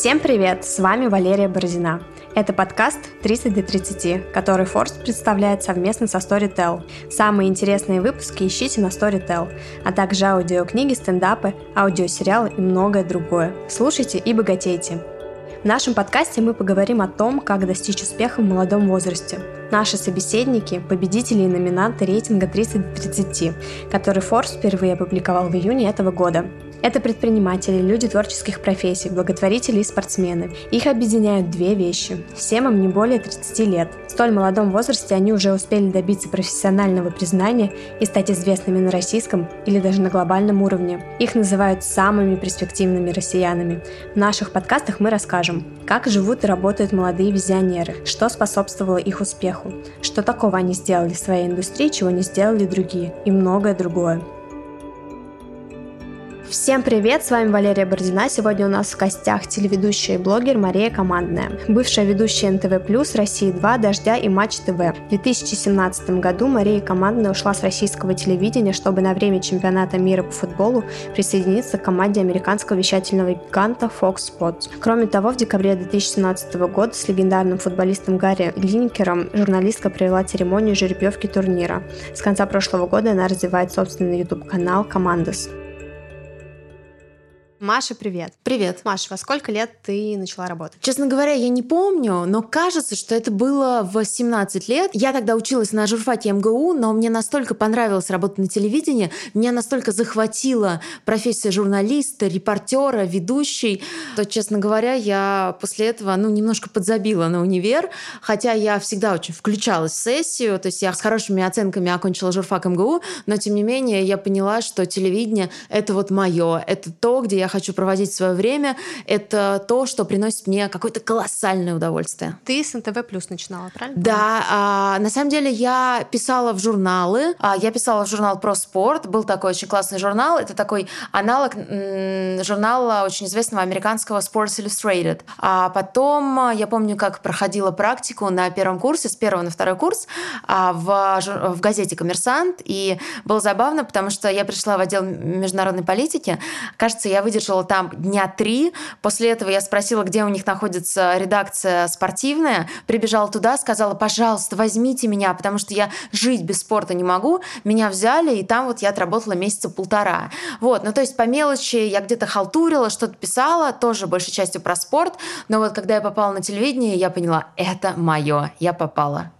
Всем привет! С вами Валерия Бородина. Это подкаст «30 до 30», который Форс представляет совместно со Storytel. Самые интересные выпуски ищите на Storytel, а также аудиокниги, стендапы, аудиосериалы и многое другое. Слушайте и богатейте! В нашем подкасте мы поговорим о том, как достичь успеха в молодом возрасте. Наши собеседники – победители и номинанты рейтинга 30 30, который Forbes впервые опубликовал в июне этого года. Это предприниматели, люди творческих профессий, благотворители и спортсмены. Их объединяют две вещи. Всем им не более 30 лет. В столь молодом возрасте они уже успели добиться профессионального признания и стать известными на российском или даже на глобальном уровне. Их называют самыми перспективными россиянами. В наших подкастах мы расскажем, как живут и работают молодые визионеры, что способствовало их успеху, что такого они сделали в своей индустрии, чего не сделали другие, и многое другое. Всем привет, с вами Валерия Бородина. Сегодня у нас в гостях телеведущая и блогер Мария Командная, бывшая ведущая НТВ+, России 2, Дождя и Матч ТВ. В 2017 году Мария Командная ушла с российского телевидения, чтобы на время чемпионата мира по футболу присоединиться к команде американского вещательного гиганта Fox Sports. Кроме того, в декабре 2017 года с легендарным футболистом Гарри Линкером журналистка провела церемонию жеребьевки турнира. С конца прошлого года она развивает собственный YouTube-канал «Командос». Маша, привет. Привет. Маша, во сколько лет ты начала работать? Честно говоря, я не помню, но кажется, что это было в 17 лет. Я тогда училась на журфаке МГУ, но мне настолько понравилось работать на телевидении, меня настолько захватила профессия журналиста, репортера, ведущей, то, честно говоря, я после этого, ну, немножко подзабила на универ, хотя я всегда очень включалась в сессию, то есть я с хорошими оценками окончила журфак МГУ, но, тем не менее, я поняла, что телевидение — это вот мое, это то, где я хочу проводить свое время, это то, что приносит мне какое-то колоссальное удовольствие. Ты с НТВ Плюс начинала, правильно? Да, а, на самом деле я писала в журналы. А, я писала в журнал про спорт. Был такой очень классный журнал. Это такой аналог журнала очень известного американского Sports Illustrated. А потом я помню, как проходила практику на первом курсе, с первого на второй курс а, в, в газете «Коммерсант». И было забавно, потому что я пришла в отдел международной политики. Кажется, я выдержала выдержала там дня три. После этого я спросила, где у них находится редакция спортивная. Прибежала туда, сказала, пожалуйста, возьмите меня, потому что я жить без спорта не могу. Меня взяли, и там вот я отработала месяца полтора. Вот, ну то есть по мелочи я где-то халтурила, что-то писала, тоже большей частью про спорт. Но вот когда я попала на телевидение, я поняла, это мое, я попала.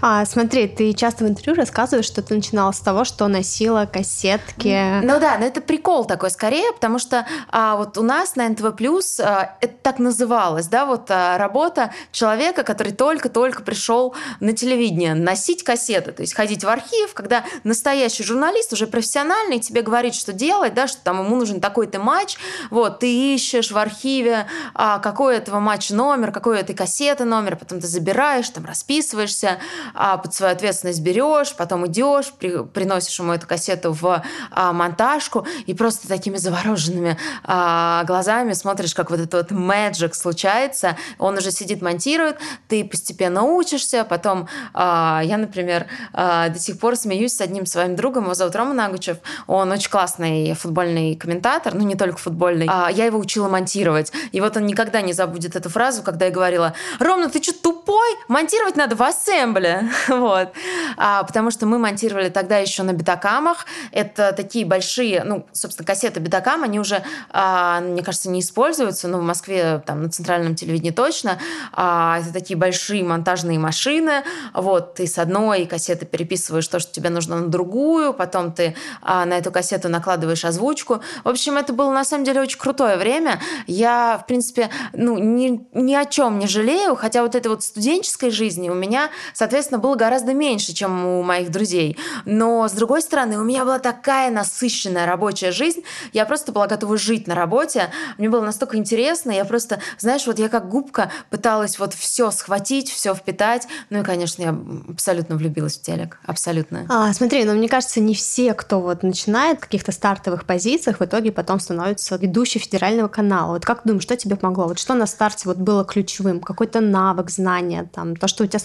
А, смотри, ты часто в интервью рассказываешь, что ты начинала с того, что носила кассетки. Ну да, но это прикол такой скорее, потому что а, вот у нас на НТВ Плюс а, это так называлось, да, вот а, работа человека, который только-только пришел на телевидение, носить кассеты, то есть ходить в архив, когда настоящий журналист уже профессиональный тебе говорит, что делать, да, что там ему нужен такой-то матч, вот ты ищешь в архиве а, какой этого матча номер, какой этой кассеты номер, потом ты забираешь, там расписываешься, а, под свою ответственность берешь, потом идешь, при, приносишь ему эту кассету в а, монтажку и просто такими завороженными а, глазами смотришь, как вот этот вот magic случается. Он уже сидит, монтирует, ты постепенно учишься, потом а, я, например, а, до сих пор смеюсь с одним своим другом, его зовут Рома Нагучев, он очень классный футбольный комментатор, ну не только футбольный, а, я его учила монтировать. И вот он никогда не забудет эту фразу, когда я говорила, Ром, ну ты что, тупой? Монтировать надо в ассембле ассембле, вот, а, потому что мы монтировали тогда еще на бетакамах, это такие большие, ну, собственно, кассеты бетакам, они уже, а, мне кажется, не используются, но в Москве, там, на центральном телевидении точно, а, это такие большие монтажные машины, вот, ты с одной кассеты переписываешь то, что тебе нужно на другую, потом ты а, на эту кассету накладываешь озвучку, в общем, это было, на самом деле, очень крутое время, я, в принципе, ну, ни, ни о чем не жалею, хотя вот этой вот студенческой жизни у меня соответственно, было гораздо меньше, чем у моих друзей. Но, с другой стороны, у меня была такая насыщенная рабочая жизнь, я просто была готова жить на работе, мне было настолько интересно, я просто, знаешь, вот я как губка пыталась вот все схватить, все впитать, ну и, конечно, я абсолютно влюбилась в телек, абсолютно. А, смотри, но мне кажется, не все, кто вот начинает в каких-то стартовых позициях, в итоге потом становится ведущей федерального канала. Вот как думаешь, что тебе помогло? Вот что на старте вот было ключевым? Какой-то навык, знание? там, то, что у тебя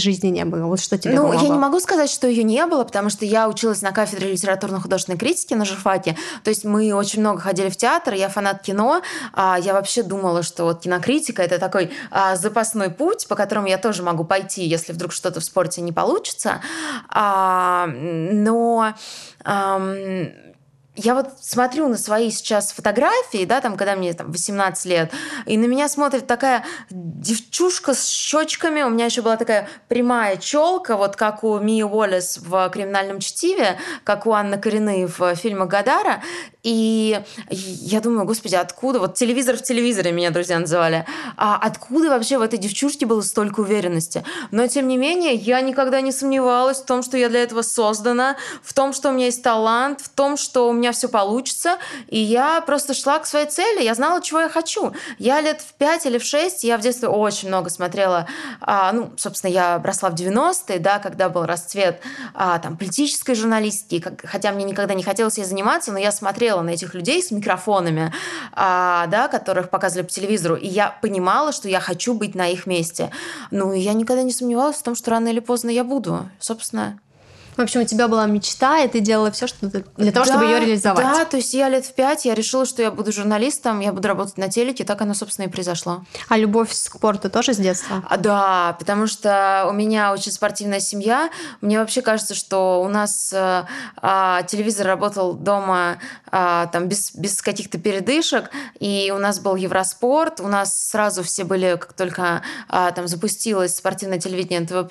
студенческой жизни не было, вот что тебе Ну, помогло? я не могу сказать, что ее не было, потому что я училась на кафедре литературно-художественной критики на журфаке, то есть мы очень много ходили в театр, я фанат кино, а я вообще думала, что вот кинокритика — это такой а, запасной путь, по которому я тоже могу пойти, если вдруг что-то в спорте не получится, а, но... Я вот смотрю на свои сейчас фотографии, да, там, когда мне там 18 лет, и на меня смотрит такая девчушка с щечками. У меня еще была такая прямая челка, вот как у Мии Уоллес в «Криминальном чтиве», как у Анны Коренны в фильме «Гадара». И я думаю, господи, откуда? Вот телевизор в телевизоре меня друзья называли. А откуда вообще в этой девчушке было столько уверенности? Но, тем не менее, я никогда не сомневалась в том, что я для этого создана, в том, что у меня есть талант, в том, что у меня все получится. И я просто шла к своей цели. Я знала, чего я хочу. Я лет в 5 или в 6, я в детстве очень много смотрела. А, ну, собственно, я росла в 90-е, да, когда был расцвет а, там, политической журналистики. Хотя мне никогда не хотелось ей заниматься, но я смотрела смотрела на этих людей с микрофонами, а, да, которых показывали по телевизору, и я понимала, что я хочу быть на их месте. Ну, я никогда не сомневалась в том, что рано или поздно я буду. Собственно, в общем, у тебя была мечта, и ты делала все, что для того, да, чтобы ее реализовать. Да, то есть я лет в пять, я решила, что я буду журналистом, я буду работать на телеке, так оно, собственно, и произошло. А любовь к спорту тоже с детства? А, да, потому что у меня очень спортивная семья. Мне вообще кажется, что у нас а, а, телевизор работал дома а, там без, без каких-то передышек, и у нас был Евроспорт, у нас сразу все были, как только а, там запустилось спортивное телевидение НТВ+,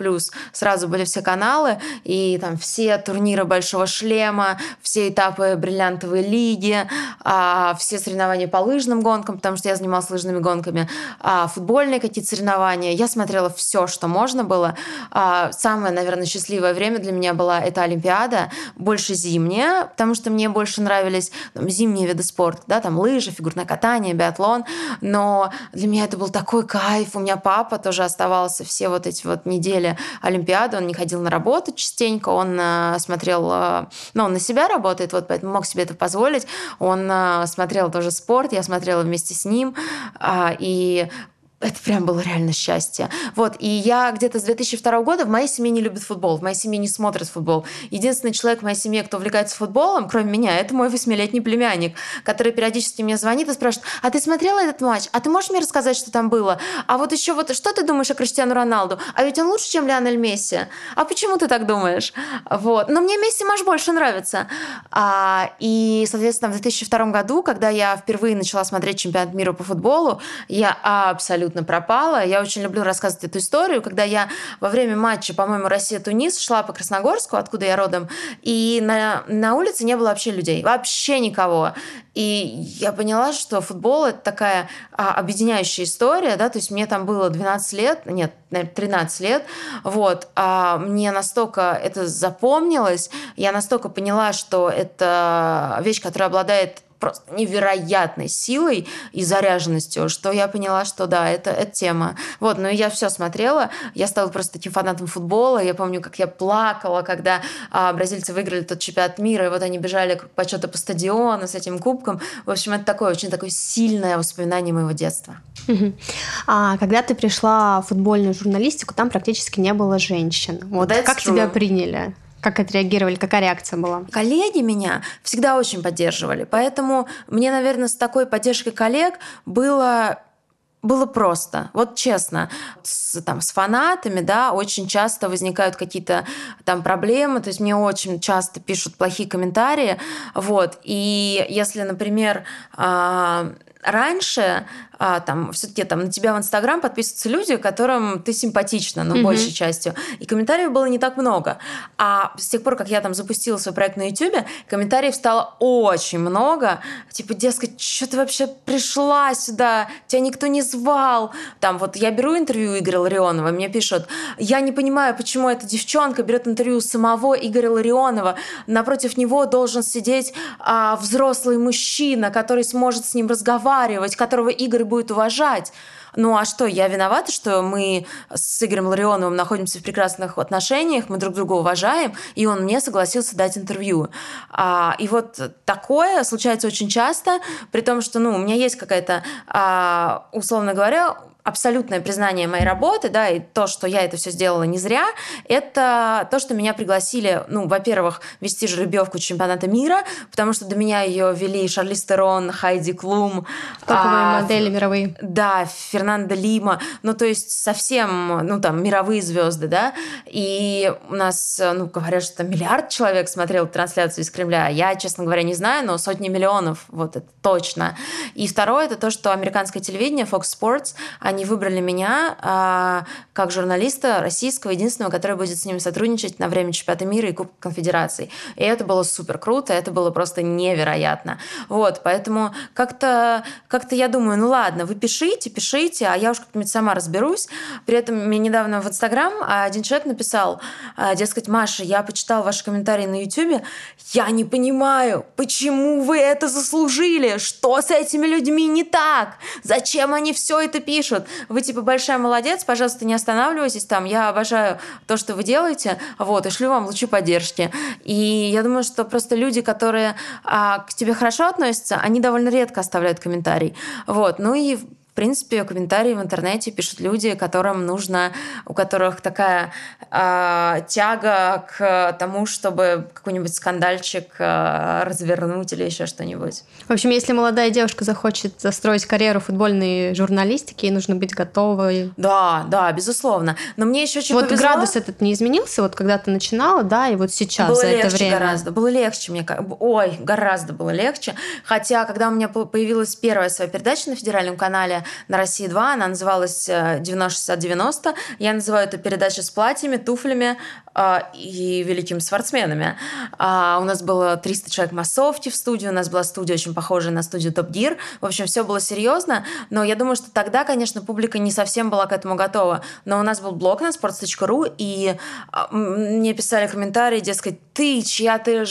сразу были все каналы, и там все турниры Большого Шлема, все этапы Бриллиантовой лиги, а, все соревнования по лыжным гонкам, потому что я занималась лыжными гонками, а, футбольные какие-то соревнования. Я смотрела все, что можно было. А, самое, наверное, счастливое время для меня была эта Олимпиада, больше зимняя, потому что мне больше нравились там, зимние виды спорта, да, там лыжи, фигурное катание, биатлон. Но для меня это был такой кайф. У меня папа тоже оставался все вот эти вот недели Олимпиады, он не ходил на работу частенько, он он э, смотрел, э, ну, он на себя работает, вот поэтому мог себе это позволить. Он э, смотрел тоже спорт, я смотрела вместе с ним, а, и это прям было реально счастье. Вот, и я где-то с 2002 года в моей семье не любит футбол, в моей семье не смотрит футбол. Единственный человек в моей семье, кто увлекается футболом, кроме меня, это мой восьмилетний племянник, который периодически мне звонит и спрашивает, а ты смотрела этот матч? А ты можешь мне рассказать, что там было? А вот еще вот, что ты думаешь о Криштиану Роналду? А ведь он лучше, чем Лионель Месси. А почему ты так думаешь? Вот. Но мне Месси матч больше нравится. А, и, соответственно, в 2002 году, когда я впервые начала смотреть чемпионат мира по футболу, я абсолютно абсолютно пропала. Я очень люблю рассказывать эту историю, когда я во время матча, по-моему, Россия-Тунис шла по Красногорску, откуда я родом, и на, на улице не было вообще людей, вообще никого. И я поняла, что футбол — это такая а, объединяющая история, да, то есть мне там было 12 лет, нет, наверное, 13 лет, вот, а мне настолько это запомнилось, я настолько поняла, что это вещь, которая обладает просто невероятной силой и заряженностью, что я поняла, что да, это, это тема. Вот, но я все смотрела, я стала просто таким фанатом футбола, я помню, как я плакала, когда а, бразильцы выиграли тот чемпионат мира, и вот они бежали к почету по стадиону с этим кубком. В общем, это такое очень такое сильное воспоминание моего детства. А когда ты пришла в футбольную журналистику, там практически не было женщин. Вот That's как true. тебя приняли? Как отреагировали? Какая реакция была? Коллеги меня всегда очень поддерживали. Поэтому мне, наверное, с такой поддержкой коллег было было просто, вот честно, с, там, с фанатами, да, очень часто возникают какие-то там проблемы, то есть мне очень часто пишут плохие комментарии, вот, и если, например, э, раньше а, там все-таки там на тебя в Инстаграм подписываются люди, которым ты симпатична, ну, mm-hmm. большей частью. И комментариев было не так много. А с тех пор, как я там запустила свой проект на Ютубе, комментариев стало очень много. Типа, дескать, что ты вообще пришла сюда? Тебя никто не звал. Там вот я беру интервью Игоря Ларионова, мне пишут, я не понимаю, почему эта девчонка берет интервью самого Игоря Ларионова. Напротив него должен сидеть а, взрослый мужчина, который сможет с ним разговаривать, которого Игорь будет уважать. Ну а что, я виновата, что мы с Игорем Ларионовым находимся в прекрасных отношениях, мы друг друга уважаем, и он мне согласился дать интервью. А, и вот такое случается очень часто, при том, что ну, у меня есть какая-то, а, условно говоря, абсолютное признание моей работы, да, и то, что я это все сделала не зря, это то, что меня пригласили, ну, во-первых, вести жеребьевку чемпионата мира, потому что до меня ее вели Шарли Стерон, Хайди Клум. Топовые а, модели мировые. Да, Фернандо Лима, ну, то есть совсем, ну, там, мировые звезды, да, и у нас, ну, говорят, что миллиард человек смотрел трансляцию из Кремля, я, честно говоря, не знаю, но сотни миллионов, вот это точно. И второе, это то, что американское телевидение, Fox Sports, они выбрали меня а, как журналиста российского, единственного, который будет с ними сотрудничать на время чемпионата мира и Кубка Конфедерации. И это было супер круто, это было просто невероятно. Вот, поэтому как-то как я думаю, ну ладно, вы пишите, пишите, а я уж как-нибудь сама разберусь. При этом мне недавно в Инстаграм один человек написал, а, дескать, Маша, я почитал ваши комментарии на Ютубе, я не понимаю, почему вы это заслужили, что с этими людьми не так, зачем они все это пишут, пишут, вы типа большая молодец, пожалуйста, не останавливайтесь там, я обожаю то, что вы делаете, вот, и шлю вам лучи поддержки. И я думаю, что просто люди, которые а, к тебе хорошо относятся, они довольно редко оставляют комментарий. Вот, ну и принципе, комментарии в интернете пишут люди, которым нужно, у которых такая э, тяга к тому, чтобы какой-нибудь скандальчик э, развернуть или еще что-нибудь. В общем, если молодая девушка захочет застроить карьеру футбольной журналистики, ей нужно быть готовой. Да, да, безусловно. Но мне еще очень Вот повезло. градус этот не изменился, вот когда ты начинала, да, и вот сейчас было за легче это время. гораздо, было легче мне, ой, гораздо было легче. Хотя, когда у меня появилась первая своя передача на федеральном канале, на России 2. Она называлась 90-60-90. Э, Я называю это передача с платьями, туфлями и великими спортсменами. А, у нас было 300 человек массовки в студии, у нас была студия очень похожая на студию Топ Гир. В общем, все было серьезно, но я думаю, что тогда, конечно, публика не совсем была к этому готова. Но у нас был блог на sports.ru, и а, мне писали комментарии, дескать, ты чья-то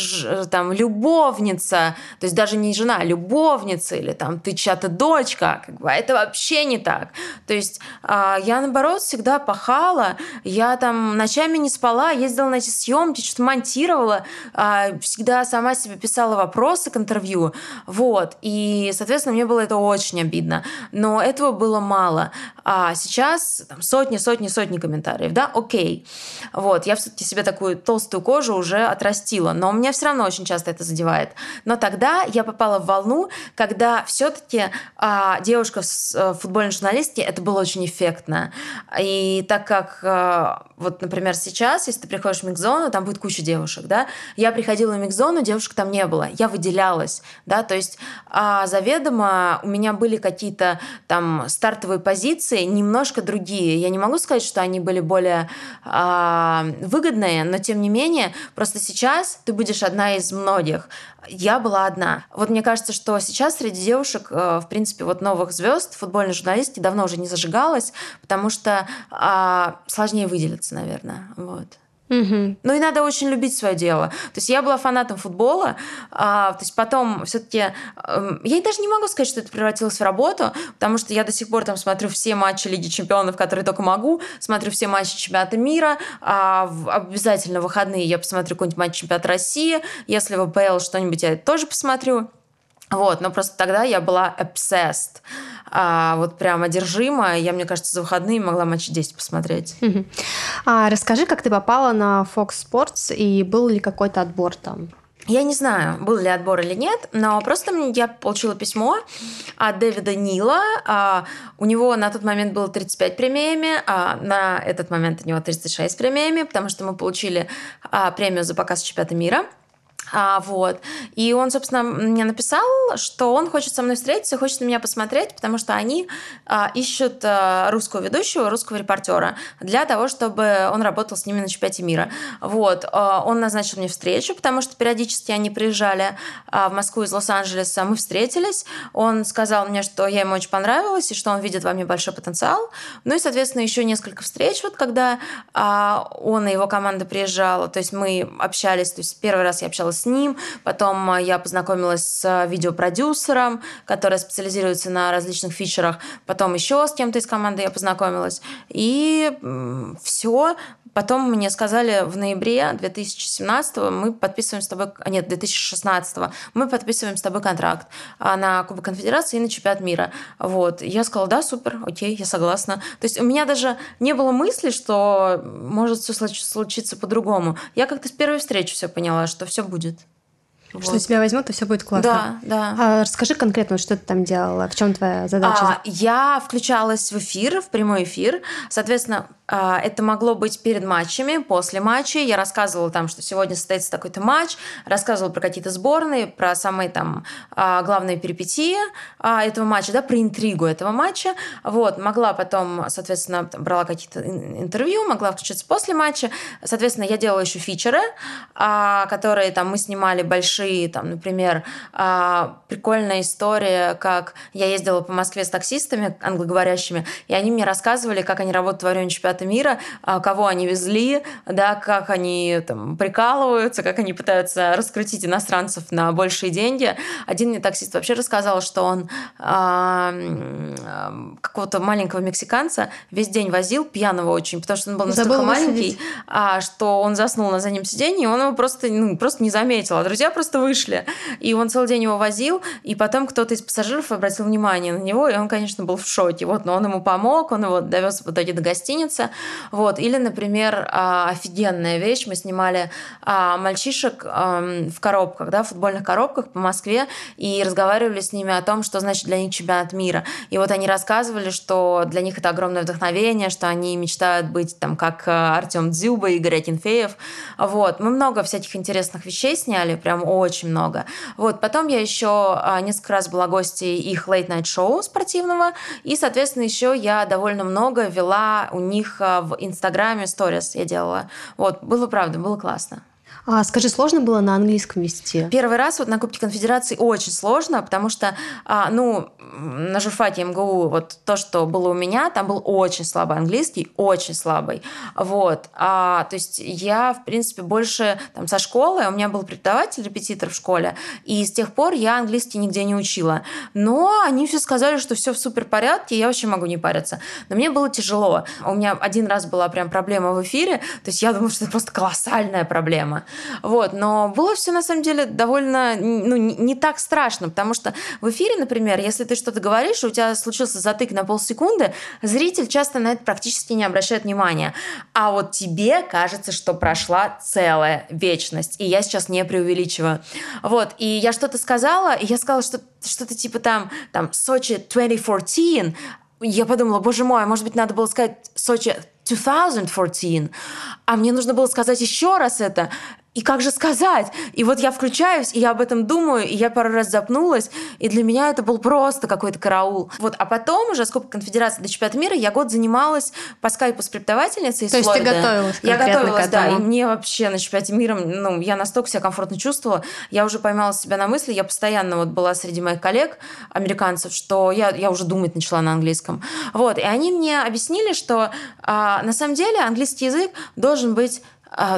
там любовница, то есть даже не жена, а любовница, или там ты чья-то дочка, как бы, а это вообще не так. То есть а, я, наоборот, всегда пахала, я там ночами не спала, ездила на эти съемки, что-то монтировала, а, всегда сама себе писала вопросы к интервью, вот, и, соответственно, мне было это очень обидно, но этого было мало. А сейчас там, сотни, сотни, сотни комментариев, да, окей, вот, я все-таки себе такую толстую кожу уже отрастила, но у меня все равно очень часто это задевает. Но тогда я попала в волну, когда все-таки а, девушка в э, футбольной журналистике это было очень эффектно. И так как, а, вот, например, сейчас, если ты приходишь в микзону, там будет куча девушек, да, я приходила в микзону, девушек там не было, я выделялась, да, то есть а, заведомо у меня были какие-то там стартовые позиции немножко другие. Я не могу сказать, что они были более а, выгодные, но тем не менее, просто сейчас ты будешь одна из многих. Я была одна. Вот мне кажется, что сейчас среди девушек, э, в принципе, вот новых звезд футбольной журналистики давно уже не зажигалась, потому что а, сложнее выделиться, наверное. Вот. Угу. Ну и надо очень любить свое дело. То есть я была фанатом футбола, а, то есть потом все-таки э, эм, я даже не могу сказать, что это превратилось в работу, потому что я до сих пор там смотрю все матчи Лиги Чемпионов, которые только могу, смотрю все матчи Чемпионата мира, а в обязательно в выходные я посмотрю какой-нибудь матч Чемпионата России, если в АПЛ что-нибудь я тоже посмотрю. Вот, но просто тогда я была obsessed а, вот прям одержима. Я, мне кажется, за выходные могла матч 10 посмотреть. А расскажи, как ты попала на Fox Sports и был ли какой-то отбор там? Я не знаю, был ли отбор или нет, но просто я получила письмо от Дэвида Нила. А, у него на тот момент было 35 премиями, а на этот момент у него 36 премиями, потому что мы получили а, премию за показ чемпионата мира – а, вот. И он, собственно, мне написал, что он хочет со мной встретиться, хочет на меня посмотреть, потому что они а, ищут а, русского ведущего, русского репортера для того, чтобы он работал с ними на чемпионате мира. Вот. А, он назначил мне встречу, потому что периодически они приезжали а, в Москву из Лос-Анджелеса. Мы встретились. Он сказал мне, что я ему очень понравилась и что он видит во мне большой потенциал. Ну и, соответственно, еще несколько встреч, вот когда а, он и его команда приезжала. То есть мы общались, то есть первый раз я общалась с ним, потом я познакомилась с видеопродюсером, который специализируется на различных фичерах, потом еще с кем-то из команды я познакомилась. И все, Потом мне сказали в ноябре 2017 мы подписываем с тобой, а нет, 2016 мы подписываем с тобой контракт а, на Кубок Конфедерации и на Чемпионат мира. Вот. Я сказала, да, супер, окей, я согласна. То есть у меня даже не было мысли, что может все случиться по-другому. Я как-то с первой встречи все поняла, что все будет. Вот. Что тебя возьмут, и все будет классно. Да, да. А расскажи конкретно, что ты там делала, в чем твоя задача? А, я включалась в эфир, в прямой эфир. Соответственно, а, это могло быть перед матчами, после матчей. Я рассказывала там, что сегодня состоится такой-то матч, рассказывала про какие-то сборные, про самые там а, главные перипетии а, этого матча, да, про интригу этого матча. Вот, могла потом, соответственно, брала какие-то интервью, могла включиться после матча. Соответственно, я делала еще фичеры, которые там мы снимали большие, там, например, прикольная история, как я ездила по Москве с таксистами англоговорящими, и они мне рассказывали, как они работают во время чемпионата чемпионата мира, а, кого они везли, да, как они там прикалываются, как они пытаются раскрутить иностранцев на большие деньги. Один мне таксист вообще рассказал, что он а, какого-то маленького мексиканца весь день возил, пьяного очень, потому что он был настолько Забыл маленький, а, что он заснул на заднем сиденье, и он его просто, ну, просто не заметил, а друзья просто вышли. И он целый день его возил, и потом кто-то из пассажиров обратил внимание на него, и он, конечно, был в шоке. Вот, но он ему помог, он его довез в итоге до гостиницы, вот. Или, например, а, офигенная вещь, мы снимали а, мальчишек в коробках, да, в футбольных коробках по Москве, и разговаривали с ними о том, что значит для них чемпионат мира. И вот они рассказывали, что для них это огромное вдохновение, что они мечтают быть там как э, Артем Дзюба, Игорь Акинфеев. Вот. Мы много всяких интересных вещей сняли, прям очень много. Вот. Потом я еще а, несколько раз была гостьей их late-night шоу спортивного, и, соответственно, еще я довольно много вела у них в Инстаграме сторис я делала. Вот, было правда, было классно. А скажи, сложно было на английском вести? Первый раз вот на Кубке Конфедерации очень сложно, потому что, а, ну, на журфаке МГУ вот то, что было у меня, там был очень слабый английский, очень слабый. Вот. А, то есть я, в принципе, больше там со школы, у меня был преподаватель, репетитор в школе, и с тех пор я английский нигде не учила. Но они все сказали, что все в супер порядке, я вообще могу не париться. Но мне было тяжело. У меня один раз была прям проблема в эфире, то есть я думала, что это просто колоссальная проблема. Вот, но было все на самом деле довольно, ну, не так страшно, потому что в эфире, например, если ты что-то говоришь, у тебя случился затык на полсекунды, зритель часто на это практически не обращает внимания. А вот тебе кажется, что прошла целая вечность. И я сейчас не преувеличиваю. Вот, и я что-то сказала, и я сказала, что что-то типа там, там, Сочи 2014, я подумала, боже мой, а может быть, надо было сказать Сочи 2014, а мне нужно было сказать еще раз это и как же сказать? И вот я включаюсь, и я об этом думаю, и я пару раз запнулась, и для меня это был просто какой-то караул. Вот, а потом уже с Кубка Конфедерации до чемпионата мира я год занималась по скайпу с преподавательницей из То есть Флориды. ты готовилась Я готовилась, да, и мне вообще на чемпионате мира, ну, я настолько себя комфортно чувствовала, я уже поймала себя на мысли, я постоянно вот была среди моих коллег, американцев, что я, я уже думать начала на английском. Вот, и они мне объяснили, что а, на самом деле английский язык должен быть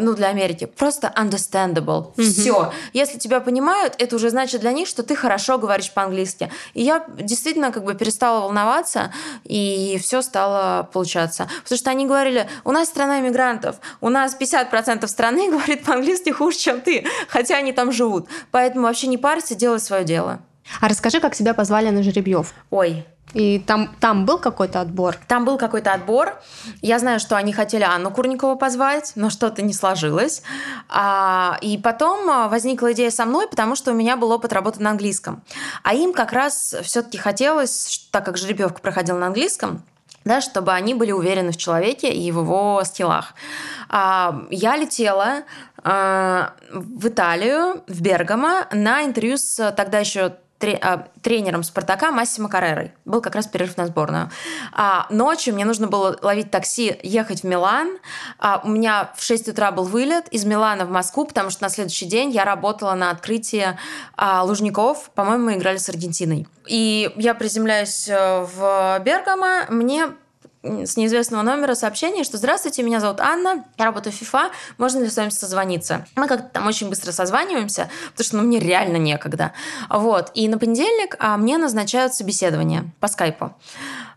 ну, для Америки, просто understandable. Mm-hmm. Все. Если тебя понимают, это уже значит для них, что ты хорошо говоришь по-английски. И я действительно как бы перестала волноваться, и все стало получаться. Потому что они говорили, у нас страна иммигрантов, у нас 50% страны говорит по-английски хуже, чем ты, хотя они там живут. Поэтому вообще не парься, делай свое дело. А расскажи, как тебя позвали на жеребьев. Ой, и там, там был какой-то отбор? Там был какой-то отбор. Я знаю, что они хотели Анну Курникову позвать, но что-то не сложилось. А, и потом а, возникла идея со мной, потому что у меня был опыт работы на английском. А им как раз все-таки хотелось, так как жеребьевка проходила на английском, да, чтобы они были уверены в человеке и в его скиллах. А, я летела а, в Италию, в Бергамо, на интервью с тогда еще тренером Спартака Массимо Каррерой. Был как раз перерыв на сборную. А ночью мне нужно было ловить такси, ехать в Милан. А у меня в 6 утра был вылет из Милана в Москву, потому что на следующий день я работала на открытии а, Лужников. По-моему, мы играли с Аргентиной. И я приземляюсь э, в Бергамо. Мне с неизвестного номера сообщение, что «Здравствуйте, меня зовут Анна, я работаю в FIFA, можно ли с вами созвониться?» Мы как-то там очень быстро созваниваемся, потому что ну, мне реально некогда. Вот. И на понедельник а, мне назначают собеседование по скайпу.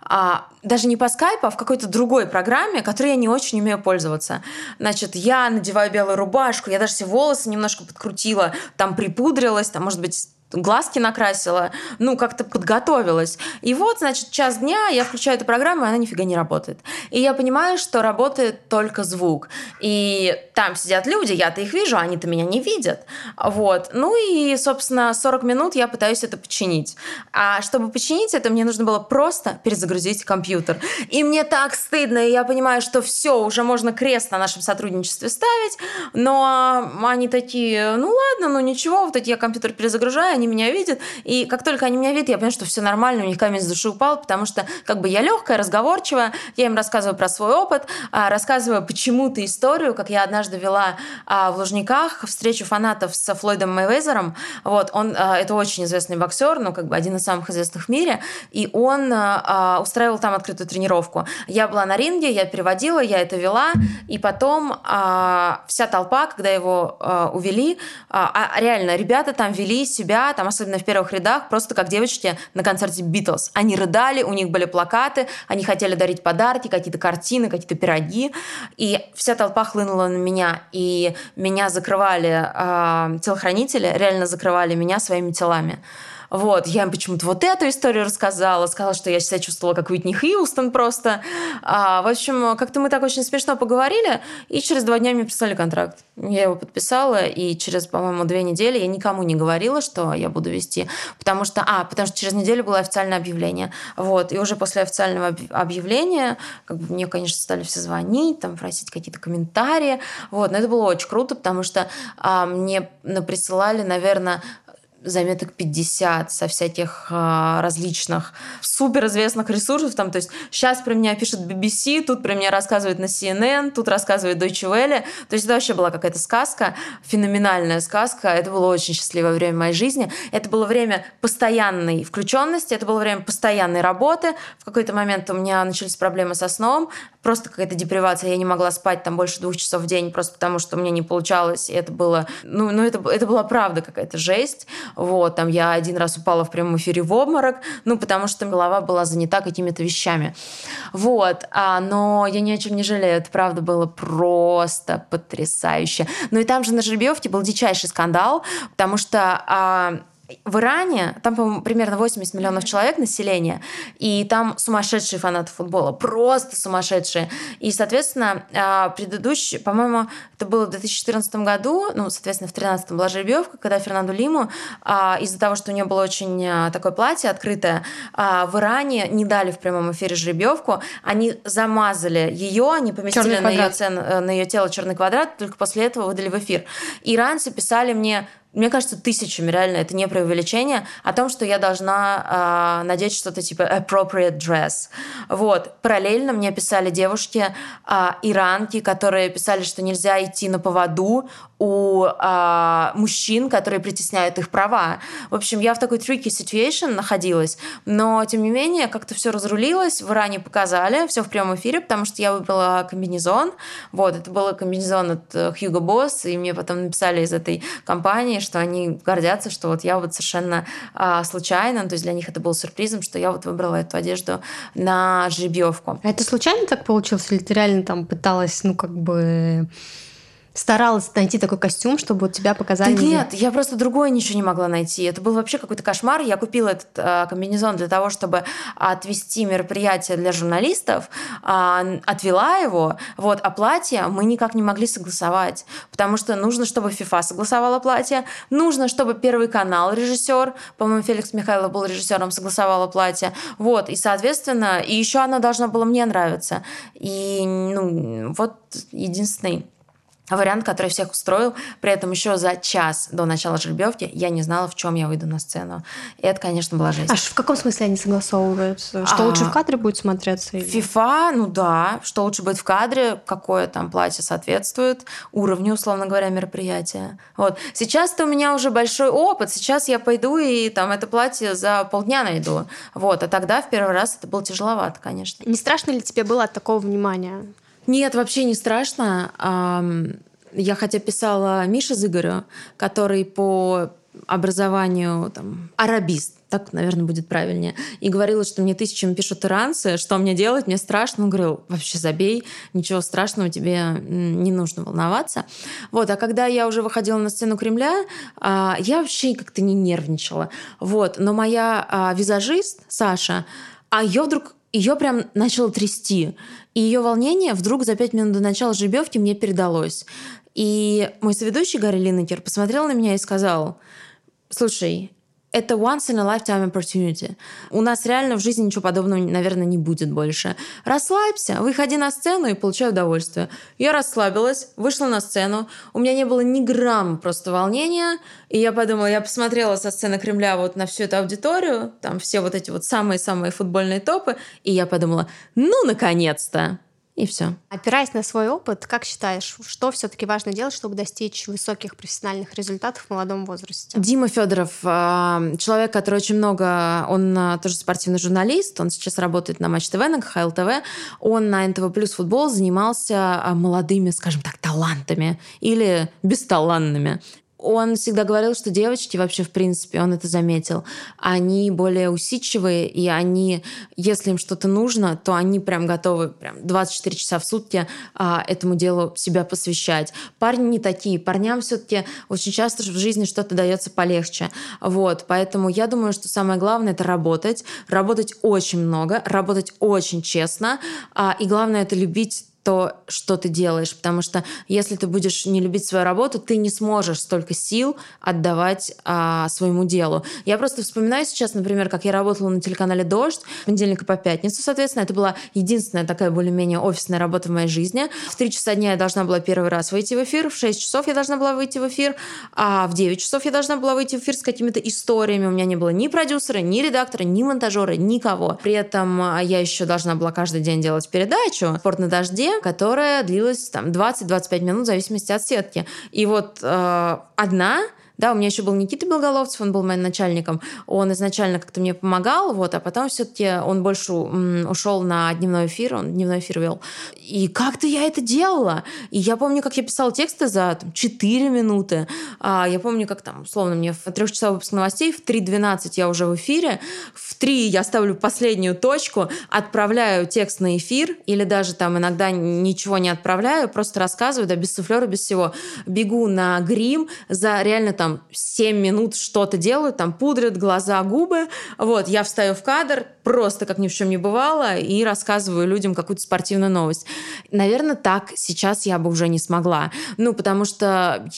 А, даже не по скайпу, а в какой-то другой программе, которой я не очень умею пользоваться. Значит, я надеваю белую рубашку, я даже все волосы немножко подкрутила, там припудрилась, там, может быть, глазки накрасила, ну, как-то подготовилась. И вот, значит, час дня я включаю эту программу, и она нифига не работает. И я понимаю, что работает только звук. И там сидят люди, я-то их вижу, они-то меня не видят. Вот. Ну и, собственно, 40 минут я пытаюсь это починить. А чтобы починить это, мне нужно было просто перезагрузить компьютер. И мне так стыдно, и я понимаю, что все, уже можно крест на нашем сотрудничестве ставить, но они такие, ну ладно, ну ничего, вот эти я компьютер перезагружаю, они меня видят, и как только они меня видят, я понимаю, что все нормально, у них камень с души упал, потому что как бы я легкая, разговорчивая, я им рассказываю про свой опыт, а, рассказываю почему-то историю, как я однажды вела а, в Лужниках встречу фанатов с Флойдом Мэйвезером, вот, он, а, это очень известный боксер, ну, как бы один из самых известных в мире, и он устраивал там открытую тренировку. Я была на ринге, я переводила, я это вела, и потом вся толпа, когда его увели, реально, ребята там вели себя там особенно в первых рядах, просто как девочки на концерте Битлз. Они рыдали, у них были плакаты, они хотели дарить подарки, какие-то картины, какие-то пироги. И вся толпа хлынула на меня, и меня закрывали э, телохранители, реально закрывали меня своими телами. Вот, я им почему-то вот эту историю рассказала, сказала, что я себя чувствовала как Уитни Хьюстон просто. А, в общем, как-то мы так очень смешно поговорили, и через два дня мне прислали контракт. Я его подписала, и через, по-моему, две недели я никому не говорила, что я буду вести, потому что, а, потому что через неделю было официальное объявление. Вот, и уже после официального объявления, как бы мне, конечно, стали все звонить, там, просить какие-то комментарии, вот, но это было очень круто, потому что а, мне присылали, наверное, заметок 50 со всяких э, различных суперизвестных ресурсов. Там, то есть сейчас про меня пишет BBC, тут про меня рассказывают на CNN, тут рассказывают Deutsche Welle. То есть это вообще была какая-то сказка, феноменальная сказка. Это было очень счастливое время моей жизни. Это было время постоянной включенности, это было время постоянной работы. В какой-то момент у меня начались проблемы со сном, просто какая-то депривация. Я не могла спать там больше двух часов в день, просто потому что мне не получалось. И это было... Ну, ну это, это была правда какая-то жесть. Вот, там я один раз упала в прямом эфире в обморок, ну, потому что голова была занята какими-то вещами. Вот, а, но я ни о чем не жалею, это правда было просто потрясающе. Ну и там же на жеребьевке был дичайший скандал, потому что а, в Иране, там, по-моему, примерно 80 миллионов человек населения, и там сумасшедшие фанаты футбола, просто сумасшедшие. И, соответственно, а, предыдущий, по-моему, это было в 2014 году, ну, соответственно, в 2013 была жеребьевка, когда Фернанду Лиму а, из-за того, что у нее было очень а, такое платье открытое, в Иране не дали в прямом эфире жеребьевку, они замазали ее, они поместили на ее, цен, э, на ее тело черный квадрат, только после этого выдали в эфир. Иранцы писали мне мне кажется, тысячами, реально, это не преувеличение, о том, что я должна э, надеть что-то типа appropriate dress. Вот. Параллельно мне писали девушки, э, иранки, которые писали, что нельзя идти на поводу у э, мужчин, которые притесняют их права. В общем, я в такой tricky situation находилась, но, тем не менее, как-то все разрулилось, в Иране показали, все в прямом эфире, потому что я выбрала комбинезон. Вот, это был комбинезон от э, Hugo Boss, и мне потом написали из этой компании, что они гордятся, что вот я вот совершенно а, случайно, то есть для них это был сюрпризом, что я вот выбрала эту одежду на жеребьевку. А это случайно так получилось, или ты реально там пыталась, ну, как бы старалась найти такой костюм, чтобы вот тебя показали? Да нет, я просто другое ничего не могла найти. Это был вообще какой-то кошмар. Я купила этот э, комбинезон для того, чтобы отвести мероприятие для журналистов, э, отвела его, вот, а платье мы никак не могли согласовать, потому что нужно, чтобы FIFA согласовала платье, нужно, чтобы Первый канал режиссер, по-моему, Феликс Михайлов был режиссером, согласовала платье, вот, и, соответственно, и еще оно должно было мне нравиться. И, ну, вот единственный вариант, который всех устроил. При этом еще за час до начала жеребьевки я не знала, в чем я выйду на сцену. И это, конечно, была жесть. А в каком смысле они согласовываются? Что а, лучше в кадре будет смотреться? Или... FIFA, ну да, что лучше будет в кадре, какое там платье соответствует уровню, условно говоря, мероприятия. Вот. Сейчас-то у меня уже большой опыт. Сейчас я пойду и там это платье за полдня найду. Вот. А тогда в первый раз это было тяжеловато, конечно. Не страшно ли тебе было от такого внимания? Нет, вообще не страшно. Я хотя писала Мише Зыгорю, который по образованию там, арабист, так, наверное, будет правильнее. И говорила, что мне тысячами пишут иранцы, что мне делать, мне страшно. Он говорил, вообще забей, ничего страшного, тебе не нужно волноваться. Вот, а когда я уже выходила на сцену Кремля, а, я вообще как-то не нервничала. Вот, но моя а, визажист Саша, а ее вдруг ее прям начало трясти. И ее волнение вдруг за пять минут до начала жеребьевки мне передалось. И мой соведущий Гарри Линнекер посмотрел на меня и сказал, слушай, это once in a lifetime opportunity. У нас реально в жизни ничего подобного, наверное, не будет больше. Расслабься, выходи на сцену и получай удовольствие. Я расслабилась, вышла на сцену. У меня не было ни грамма просто волнения. И я подумала, я посмотрела со сцены Кремля вот на всю эту аудиторию, там все вот эти вот самые-самые футбольные топы. И я подумала, ну, наконец-то! И все. Опираясь на свой опыт, как считаешь, что все-таки важно делать, чтобы достичь высоких профессиональных результатов в молодом возрасте? Дима Федоров, а, человек, который очень много, он а, тоже спортивный журналист, он сейчас работает на Матч ТВ, на КХЛ ТВ, он на НТВ Плюс футбол занимался а, молодыми, скажем так, талантами или бесталанными он всегда говорил, что девочки вообще, в принципе, он это заметил, они более усидчивые, и они, если им что-то нужно, то они прям готовы прям 24 часа в сутки а, этому делу себя посвящать. Парни не такие. Парням все-таки очень часто в жизни что-то дается полегче. Вот. Поэтому я думаю, что самое главное — это работать. Работать очень много, работать очень честно. А, и главное — это любить то, что ты делаешь. Потому что если ты будешь не любить свою работу, ты не сможешь столько сил отдавать а, своему делу. Я просто вспоминаю сейчас, например, как я работала на телеканале «Дождь» с понедельника по пятницу, соответственно. Это была единственная такая более-менее офисная работа в моей жизни. В 3 часа дня я должна была первый раз выйти в эфир, в 6 часов я должна была выйти в эфир, а в 9 часов я должна была выйти в эфир с какими-то историями. У меня не было ни продюсера, ни редактора, ни монтажера, никого. При этом а, я еще должна была каждый день делать передачу «Спорт на дожде», которая длилась там 20-25 минут в зависимости от сетки. И вот э, одна да, у меня еще был Никита Белголовцев, он был моим начальником. Он изначально как-то мне помогал, вот, а потом все-таки он больше ушел на дневной эфир, он дневной эфир вел. И как-то я это делала. И я помню, как я писала тексты за там, 4 минуты. А, я помню, как там, условно, мне в трехчасовой выпуск новостей, в 3.12 я уже в эфире, в 3 я ставлю последнюю точку, отправляю текст на эфир, или даже там иногда ничего не отправляю, просто рассказываю, да, без суфлера, без всего. Бегу на грим за реально там там 7 минут что-то делают, там пудрят глаза, губы. Вот, я встаю в кадр, просто как ни в чем не бывало, и рассказываю людям какую-то спортивную новость. Наверное, так сейчас я бы уже не смогла. Ну, потому что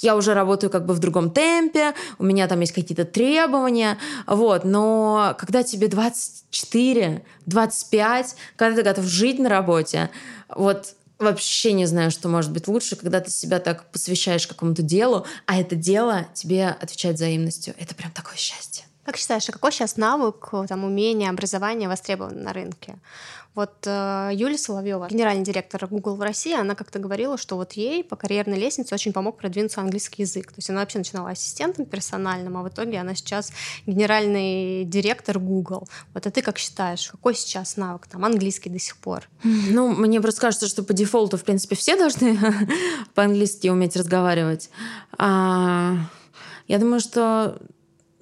я уже работаю как бы в другом темпе, у меня там есть какие-то требования, вот. Но когда тебе 24, 25, когда ты готов жить на работе, вот вообще не знаю, что может быть лучше, когда ты себя так посвящаешь какому-то делу, а это дело тебе отвечает взаимностью. Это прям такое счастье. Как считаешь, а какой сейчас навык, там, умение, образование востребован на рынке? Вот э, Юлия Соловьева, генеральный директор Google в России, она как-то говорила, что вот ей по карьерной лестнице очень помог продвинуться английский язык. То есть она вообще начинала ассистентом персональным, а в итоге она сейчас генеральный директор Google. Вот а ты как считаешь, какой сейчас навык там английский до сих пор? Ну, мне просто кажется, что по дефолту, в принципе, все должны по-английски уметь разговаривать. А, я думаю, что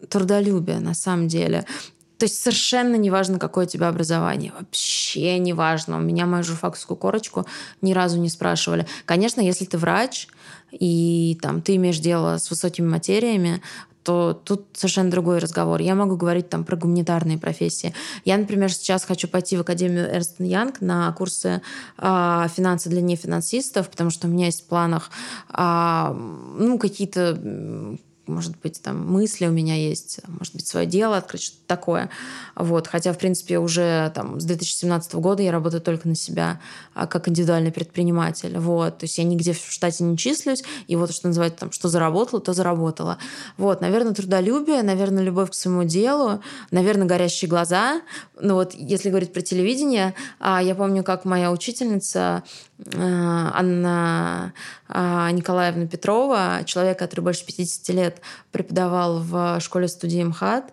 трудолюбие на самом деле. То есть совершенно неважно, какое у тебя образование. Вообще неважно. У меня мою журфакскую корочку ни разу не спрашивали. Конечно, если ты врач, и там ты имеешь дело с высокими материями, то тут совершенно другой разговор. Я могу говорить там про гуманитарные профессии. Я, например, сейчас хочу пойти в Академию Эрнст Янг на курсы э, финансы для нефинансистов, потому что у меня есть в планах э, ну, какие-то может быть, там мысли у меня есть, может быть, свое дело открыть, что-то такое. Вот. Хотя, в принципе, уже там, с 2017 года я работаю только на себя а, как индивидуальный предприниматель. Вот. То есть я нигде в штате не числюсь, и вот что называется, там, что заработала, то заработала. Вот. Наверное, трудолюбие, наверное, любовь к своему делу, наверное, горящие глаза. Ну вот, если говорить про телевидение, а, я помню, как моя учительница Анна а, Николаевна Петрова, человек, который больше 50 лет преподавал в школе-студии МХАТ,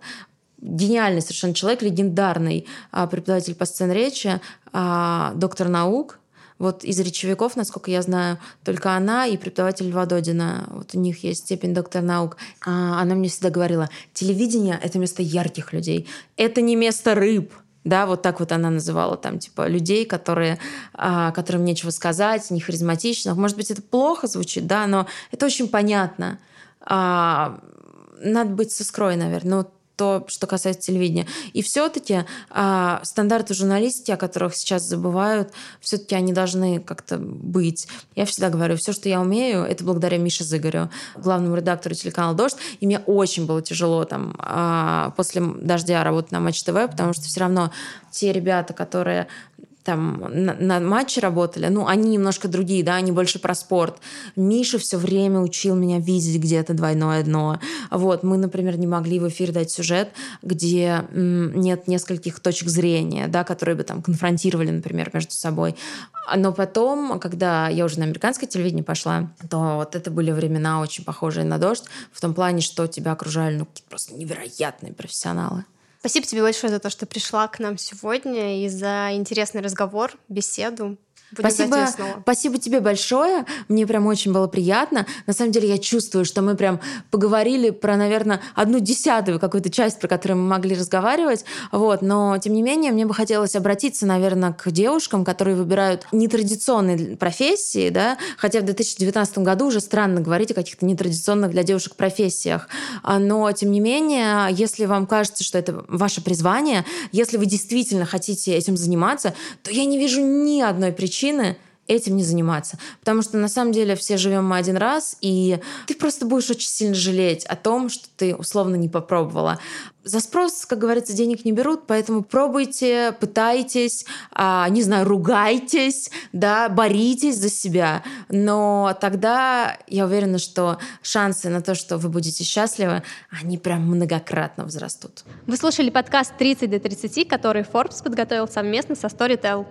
гениальный совершенно человек, легендарный а, преподаватель по сцен речи, а, доктор наук, вот из речевиков, насколько я знаю, только она и преподаватель Льва Додина. Вот у них есть степень доктор наук. Она мне всегда говорила, телевидение — это место ярких людей. Это не место рыб. Да, вот так вот она называла там, типа, людей, которые, а, которым нечего сказать, не харизматичных. Может быть, это плохо звучит, да, но это очень понятно. А, надо быть с искрой, наверное. Ну, то, что касается телевидения. И все-таки а, стандарты журналистики, о которых сейчас забывают, все-таки они должны как-то быть. Я всегда говорю, все, что я умею, это благодаря Мише Зыгорю, главному редактору телеканала «Дождь». И мне очень было тяжело там а, после «Дождя» работать на Матч ТВ, потому что все равно те ребята, которые там на, на матче работали, ну, они немножко другие, да, они больше про спорт. Миша все время учил меня видеть где-то двойное дно. Вот, мы, например, не могли в эфир дать сюжет, где нет нескольких точек зрения, да, которые бы там конфронтировали, например, между собой. Но потом, когда я уже на американское телевидение пошла, то вот это были времена очень похожие на дождь, в том плане, что тебя окружали ну, просто невероятные профессионалы. Спасибо тебе большое за то, что пришла к нам сегодня и за интересный разговор, беседу. Будем спасибо, спасибо тебе большое. Мне прям очень было приятно. На самом деле я чувствую, что мы прям поговорили про, наверное, одну десятую какую-то часть, про которую мы могли разговаривать. Вот. Но, тем не менее, мне бы хотелось обратиться, наверное, к девушкам, которые выбирают нетрадиционные профессии, да, хотя в 2019 году уже странно говорить о каких-то нетрадиционных для девушек профессиях. А, но, тем не менее, если вам кажется, что это ваше призвание, если вы действительно хотите этим заниматься, то я не вижу ни одной причины, причины этим не заниматься. Потому что на самом деле все живем мы один раз, и ты просто будешь очень сильно жалеть о том, что ты условно не попробовала. За спрос, как говорится, денег не берут, поэтому пробуйте, пытайтесь, а, не знаю, ругайтесь, да, боритесь за себя. Но тогда я уверена, что шансы на то, что вы будете счастливы, они прям многократно возрастут. Вы слушали подкаст «30 до 30», который Forbes подготовил совместно со Storytel.